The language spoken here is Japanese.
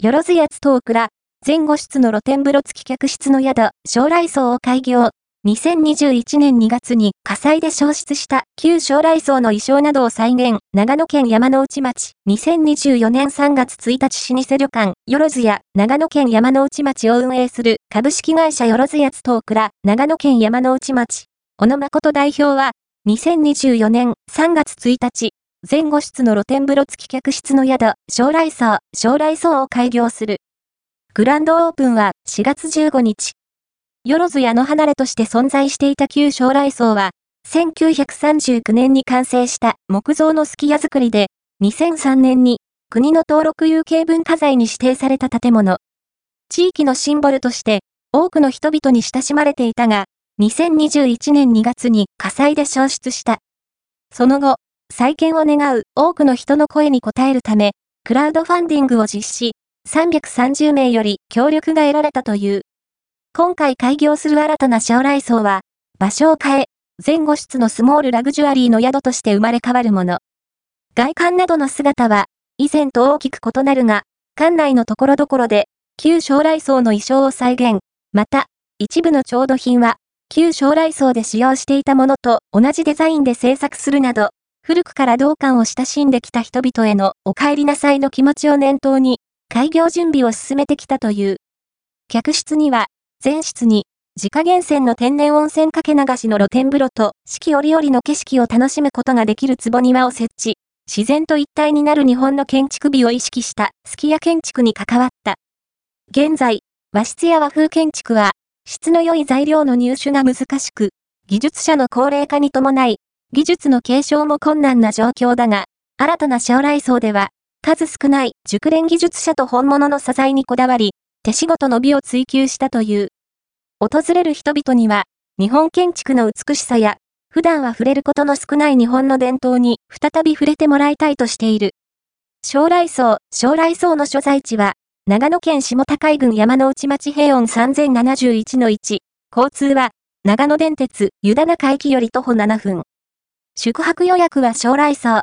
よろずやつ東倉、前後室の露天風呂付き客室の宿、将来荘を開業。2021年2月に火災で消失した旧将来荘の衣装などを再現、長野県山ノ内町、2024年3月1日老舗旅館、よろずや。長野県山ノ内町を運営する株式会社よろずやつ東倉、長野県山ノ内町、小野誠代表は、2024年3月1日、前後室の露天風呂付き客室の宿、将来荘、将来荘を開業する。グランドオープンは4月15日。よろずやの離れとして存在していた旧将来荘は、1939年に完成した木造のすき家造りで、2003年に国の登録有形文化財に指定された建物。地域のシンボルとして多くの人々に親しまれていたが、2021年2月に火災で消失した。その後、再建を願う多くの人の声に応えるため、クラウドファンディングを実施、330名より協力が得られたという。今回開業する新たな将来層は、場所を変え、前後室のスモールラグジュアリーの宿として生まれ変わるもの。外観などの姿は、以前と大きく異なるが、館内のところどころで、旧将来層の衣装を再現。また、一部の調度品は、旧将来層で使用していたものと同じデザインで制作するなど、古くから同館を親しんできた人々へのお帰りなさいの気持ちを念頭に、開業準備を進めてきたという。客室には、全室に、自家源泉の天然温泉かけ流しの露天風呂と四季折々の景色を楽しむことができる壺庭を設置。自然と一体になる日本の建築美を意識したスキヤ建築に関わった。現在、和室や和風建築は、質の良い材料の入手が難しく、技術者の高齢化に伴い、技術の継承も困難な状況だが、新たな将来層では、数少ない熟練技術者と本物の素材にこだわり、手仕事の美を追求したという。訪れる人々には、日本建築の美しさや、普段は触れることの少ない日本の伝統に再び触れてもらいたいとしている。将来層、将来層の所在地は、長野県下高井郡山の内町平穏3071-1。交通は、長野電鉄、湯田中駅より徒歩7分。宿泊予約は将来層、